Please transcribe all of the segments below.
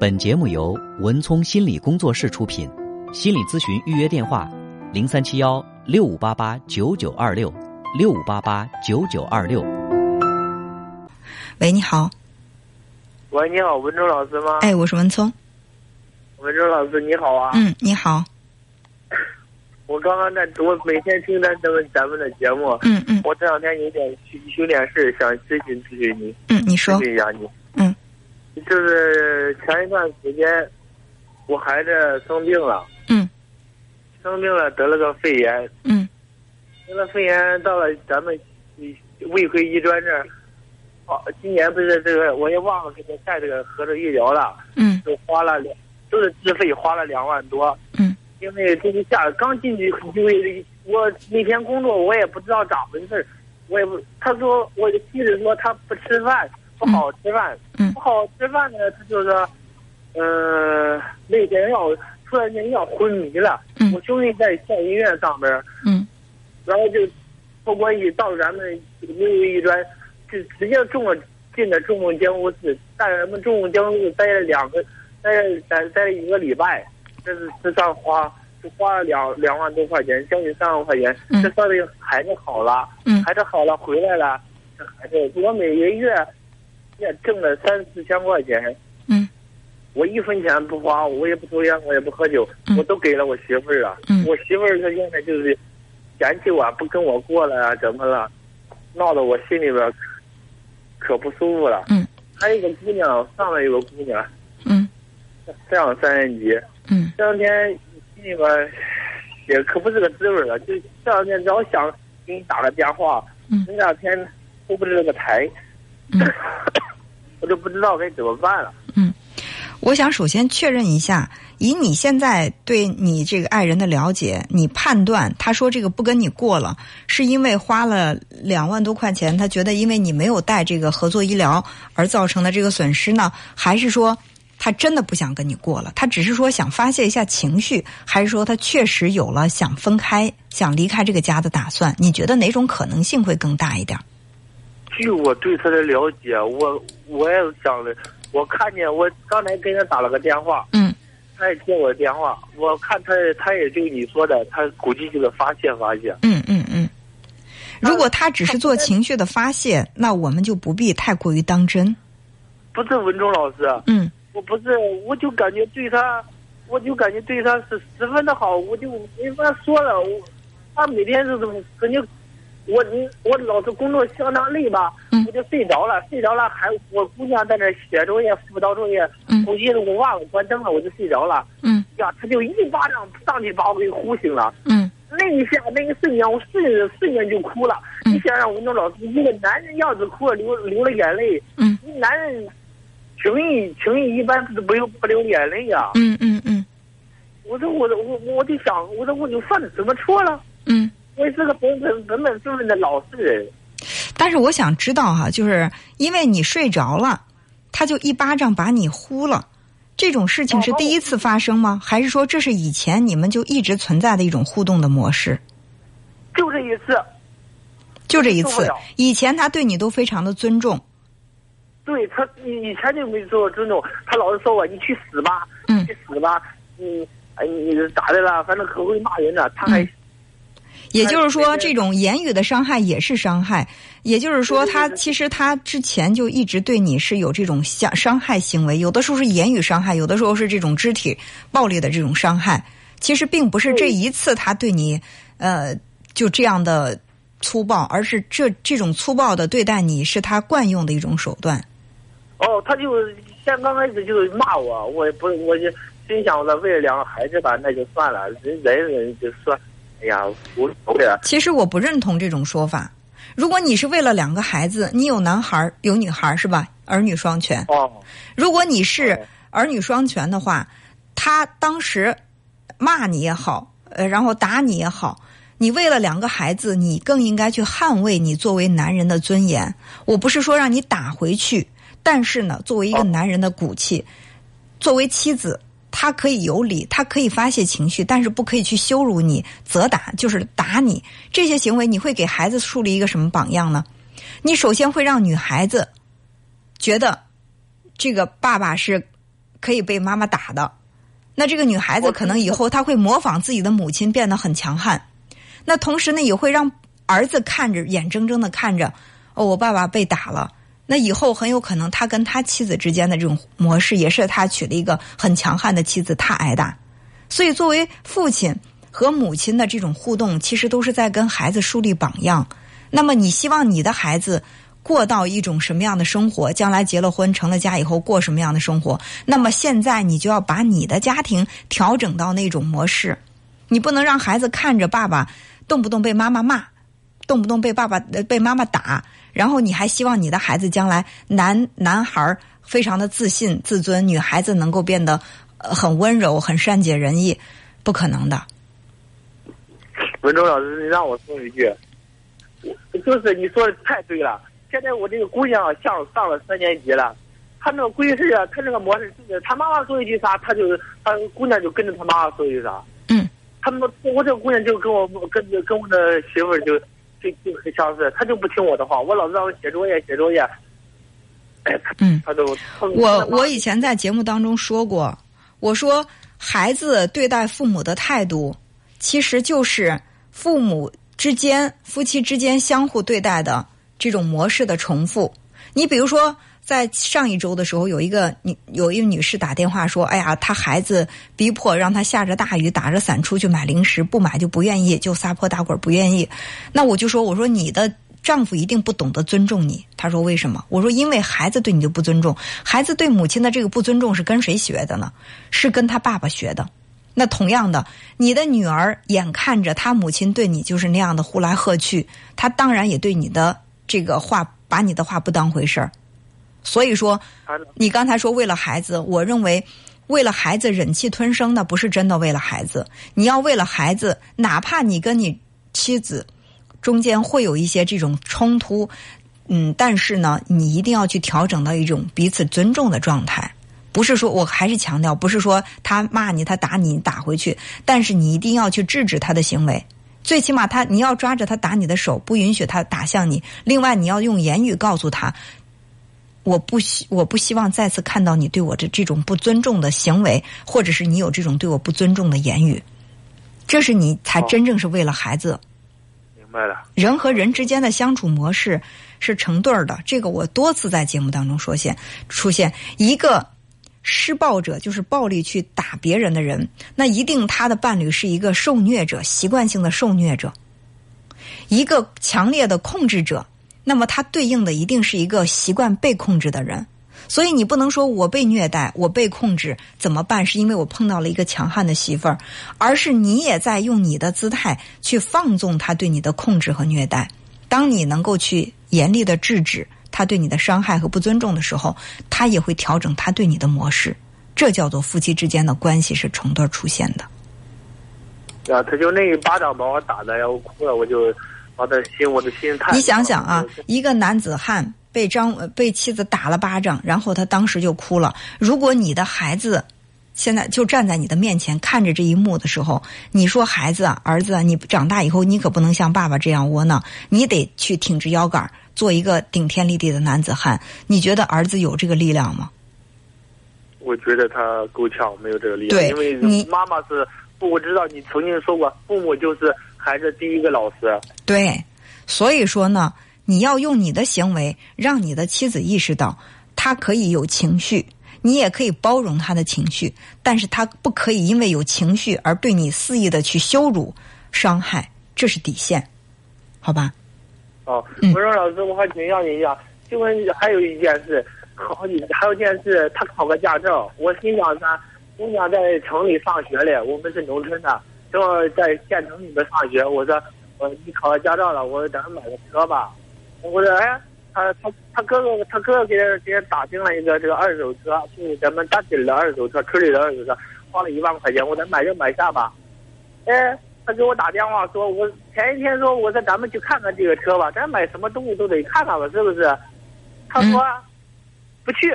本节目由文聪心理工作室出品，心理咨询预约电话：零三七幺六五八八九九二六六五八八九九二六。喂，你好。喂，你好，文忠老师吗？哎，我是文聪。文忠老师，你好啊。嗯，你好。我刚刚在，我每天听咱咱们咱们的节目。嗯嗯。我这两天有点有点事，想咨询咨询你。嗯，你说。咨询一下你。嗯。就是前一段时间，我孩子生病了。嗯。生病了，得了个肺炎。嗯。得了肺炎，到了咱们卫辉医专这儿。哦，今年不是这个，我也忘了给他带这个合作医疗了。嗯。就花了两，都是自费花了两万多。嗯。因为这一下刚进去，因为我那天工作，我也不知道咋回事我也不，他说我的妻子说他不吃饭。不好吃饭，不好吃饭呢，他就是，呃，那天要突然间要昏迷了。我兄弟在县医院上班，嗯，然后就不过一到咱们六一专，就直接中了进了重症监护室，在咱们重症监护室待了两个，待待待了一个礼拜，这是这算花，就花了两两万多块钱，将近三万块钱。这算的孩子好了，嗯孩子好了回来了，这孩子我每个月。也挣了三四千块钱，嗯，我一分钱不花，我也不抽烟，我也不喝酒，我都给了我媳妇儿啊。我媳妇儿她现在就是嫌弃我，不跟我过了啊，怎么了？闹得我心里边可不舒服了。嗯，还有一个姑娘，上面有个姑娘，嗯，上三年级，嗯，这两天心里边也可不是个滋味了。就这两天老想给你打个电话，嗯，这两天出不这个台，嗯。我就不知道该怎么办了。嗯，我想首先确认一下，以你现在对你这个爱人的了解，你判断他说这个不跟你过了，是因为花了两万多块钱，他觉得因为你没有带这个合作医疗而造成的这个损失呢？还是说他真的不想跟你过了？他只是说想发泄一下情绪，还是说他确实有了想分开、想离开这个家的打算？你觉得哪种可能性会更大一点？据我对他的了解，我我也想的，我看见我刚才跟他打了个电话，嗯，他也接我的电话，我看他他也就你说的，他估计就是发泄发泄，嗯嗯嗯。如果他只是做情绪的发泄，那我们就不必太过于当真。不是文忠老师，嗯，我不是，我就感觉对他，我就感觉对他是十分的好，我就没法说了，我他每天是怎么肯定。我你我老是工作相当累吧，我就睡着了，睡着了还我姑娘在那写作业辅导作业，估计我忘了关灯了，我就睡着了。嗯，呀，他就一巴掌上去把我给呼醒了。嗯，那一下那一瞬间，我瞬瞬间就哭了。你想想，我那老师一个男人要是哭了流流了眼泪，嗯，男人情谊情谊一般是不流不流眼泪呀。嗯嗯嗯，我说我我我就想，我说我就犯了什么错了？嗯。我是个本本本本分分的老实人，但是我想知道哈，就是因为你睡着了，他就一巴掌把你呼了，这种事情是第一次发生吗？还是说这是以前你们就一直存在的一种互动的模式？就这一次，就这一次，以前他对你都非常的尊重。对他以前就没说尊重，他老是说我你去死吧，你去死吧，你哎你咋的了？反正可会骂人了，他还。也就是说，这种言语的伤害也是伤害。也就是说，他其实他之前就一直对你是有这种伤伤害行为，有的时候是言语伤害，有的时候是这种肢体暴力的这种伤害。其实并不是这一次他对你，呃，就这样的粗暴，而是这这种粗暴的对待你是他惯用的一种手段。哦，他就先刚开始就是骂我，我也不，我就心想着为了两个孩子吧，那就算了，人忍忍就算。哎呀，无所谓其实我不认同这种说法。如果你是为了两个孩子，你有男孩有女孩是吧？儿女双全。哦。如果你是儿女双全的话，他当时骂你也好，呃，然后打你也好，你为了两个孩子，你更应该去捍卫你作为男人的尊严。我不是说让你打回去，但是呢，作为一个男人的骨气，作为妻子。他可以有理，他可以发泄情绪，但是不可以去羞辱你、责打，就是打你。这些行为，你会给孩子树立一个什么榜样呢？你首先会让女孩子觉得，这个爸爸是可以被妈妈打的。那这个女孩子可能以后她会模仿自己的母亲变得很强悍，那同时呢也会让儿子看着眼睁睁的看着，哦，我爸爸被打了。那以后很有可能他跟他妻子之间的这种模式，也是他娶了一个很强悍的妻子，他挨打。所以作为父亲和母亲的这种互动，其实都是在跟孩子树立榜样。那么你希望你的孩子过到一种什么样的生活？将来结了婚、成了家以后过什么样的生活？那么现在你就要把你的家庭调整到那种模式，你不能让孩子看着爸爸动不动被妈妈骂，动不动被爸爸被妈妈打，然后你还希望你的孩子将来男男孩儿非常的自信自尊，女孩子能够变得呃很温柔、很善解人意，不可能的。文忠老师，你让我说一句，我就是你说的太对了。现在我这个姑娘像上了三年级了，她那个规矩啊，她那个模式就是，她妈妈说一句啥，她就她姑娘就跟着她妈妈说一句啥。嗯。他们我这个姑娘就跟我跟跟我的媳妇儿就就就很相似，他就不听我的话，我老是让他写作业写作业。嗯，他都我我以前在节目当中说过，我说孩子对待父母的态度，其实就是父母之间、夫妻之间相互对待的这种模式的重复。你比如说，在上一周的时候，有一个女有一个女士打电话说：“哎呀，她孩子逼迫让她下着大雨打着伞出去买零食，不买就不愿意，就撒泼打滚不愿意。”那我就说：“我说你的丈夫一定不懂得尊重你。”她说：“为什么？”我说：“因为孩子对你的不尊重，孩子对母亲的这个不尊重是跟谁学的呢？是跟他爸爸学的。那同样的，你的女儿眼看着她母亲对你就是那样的呼来喝去，她当然也对你的这个话把你的话不当回事儿。所以说，你刚才说为了孩子，我认为为了孩子忍气吞声的不是真的为了孩子。你要为了孩子，哪怕你跟你妻子中间会有一些这种冲突，嗯，但是呢，你一定要去调整到一种彼此尊重的状态。不是说我还是强调，不是说他骂你，他打你，你打回去，但是你一定要去制止他的行为。最起码他你要抓着他打你的手，不允许他打向你。另外，你要用言语告诉他，我不希我不希望再次看到你对我的这种不尊重的行为，或者是你有这种对我不尊重的言语。这是你才哦真正是为了孩子。明白了。人和人之间的相处模式是成对儿的，这个我多次在节目当中说现出现一个施暴者，就是暴力去打别人的人，那一定他的伴侣是一个受虐者，习惯性的受虐者，一个强烈的控制者，那么他对应的一定是一个习惯被控制的人。所以你不能说我被虐待，我被控制怎么办？是因为我碰到了一个强悍的媳妇儿，而是你也在用你的姿态去放纵他对你的控制和虐待。当你能够去严厉的制止他对你的伤害和不尊重的时候，他也会调整他对你的模式。这叫做夫妻之间的关系是成对出现的。啊，他就那一巴掌把我打的呀，我哭了，我就把他心，我的心太。你想想啊，一个男子汉被张呃被妻子打了巴掌，然后他当时就哭了。如果你的孩子现在就站在你的面前看着这一幕的时候，你说孩子啊，儿子啊，你长大以后你可不能像爸爸这样窝囊，你得去挺直腰杆，做一个顶天立地的男子汉。你觉得儿子有这个力量吗？我觉得他够呛，没有这个力量。对因为你妈妈是，我知道你曾经说过，父母就是孩子第一个老师。对，所以说呢，你要用你的行为让你的妻子意识到，她可以有情绪，你也可以包容她的情绪，但是她不可以因为有情绪而对你肆意的去羞辱、伤害，这是底线，好吧？哦，嗯我说老师，我还请教你一下，就问还有一件事，考还有一件事，他考个驾照，我心想他，姑娘在城里上学嘞，我们是农村的，正好在县城里面上学，我说，我你考了驾照了，我咱买个车吧，我说哎。他他他哥哥他哥哥给他给他打听了一个这个二手车，就是咱们大底的二手车，村里的二手车，花了一万块钱，我说买就买下吧。哎，他给我打电话说，我前一天说我说咱们去看看这个车吧，咱买什么东西都得看看吧，是不是？他说、不去，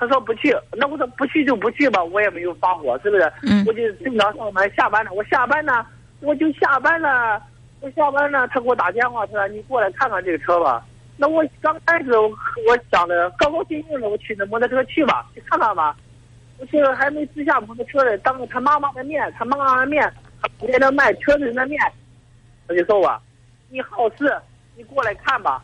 他说不去，那我说不去就不去吧，我也没有发火，是不是？嗯我就正常上班，下班了，我下班呢，我就下班了，我下班呢，他给我打电话，他说你过来看看这个车吧。那我刚开始我我想的高高兴兴的，我骑着摩托车去吧，去看看吧。我这个还没试下摩托车呢，当着他妈妈的面，他妈妈的面，在那卖车子的面，他就说我，你好事，你过来看吧。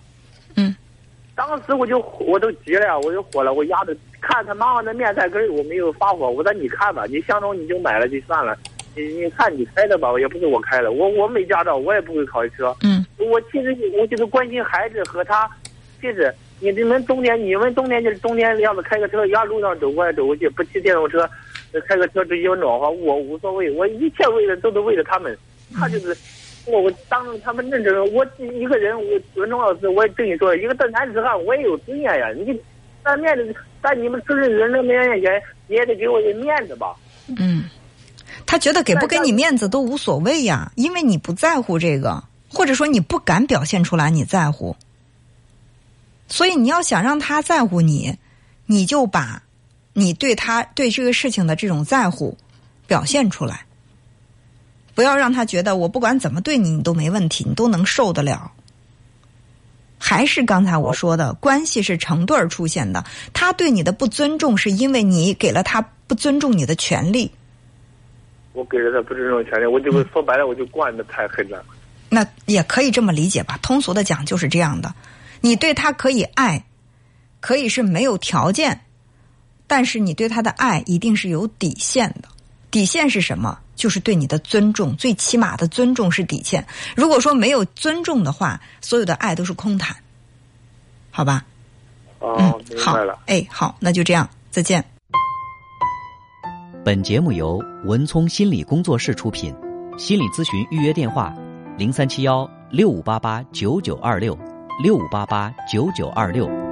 嗯。当时我就我都急了，我就火了，我压着看他妈妈的面在跟儿，我没有发火，我说你看吧，你相中你就买了就算了，你你看你开的吧，也不是我开的，我我没驾照，我也不会考车。嗯。我其实我就是关心孩子和他，其实你你们冬天你们冬天就是冬天要是开个车，压路上走过来走过去，不骑电动车，开个车直接暖和，我无所谓，我一切为了都是为了他们，他就是。我我当着他们认真，我一个人，我文忠老师，我也跟你说，一个正男子汉，我也有尊严呀。你在面子，在你们承认人的面前，你也得给我点面子吧。嗯，他觉得给不给你面子都无所谓呀，因为你不在乎这个，或者说你不敢表现出来你在乎。所以你要想让他在乎你，你就把你对他对这个事情的这种在乎表现出来。不要让他觉得我不管怎么对你，你都没问题，你都能受得了。还是刚才我说的，关系是成对儿出现的。他对你的不尊重，是因为你给了他不尊重你的权利。我给了他不尊重权利，我就说白了，我就惯的太狠了。那也可以这么理解吧，通俗的讲就是这样的。你对他可以爱，可以是没有条件，但是你对他的爱一定是有底线的。底线是什么？就是对你的尊重，最起码的尊重是底线。如果说没有尊重的话，所有的爱都是空谈，好吧？哦，明白了。哎，好，那就这样，再见。本节目由文聪心理工作室出品，心理咨询预约电话：零三七幺六五八八九九二六六五八八九九二六。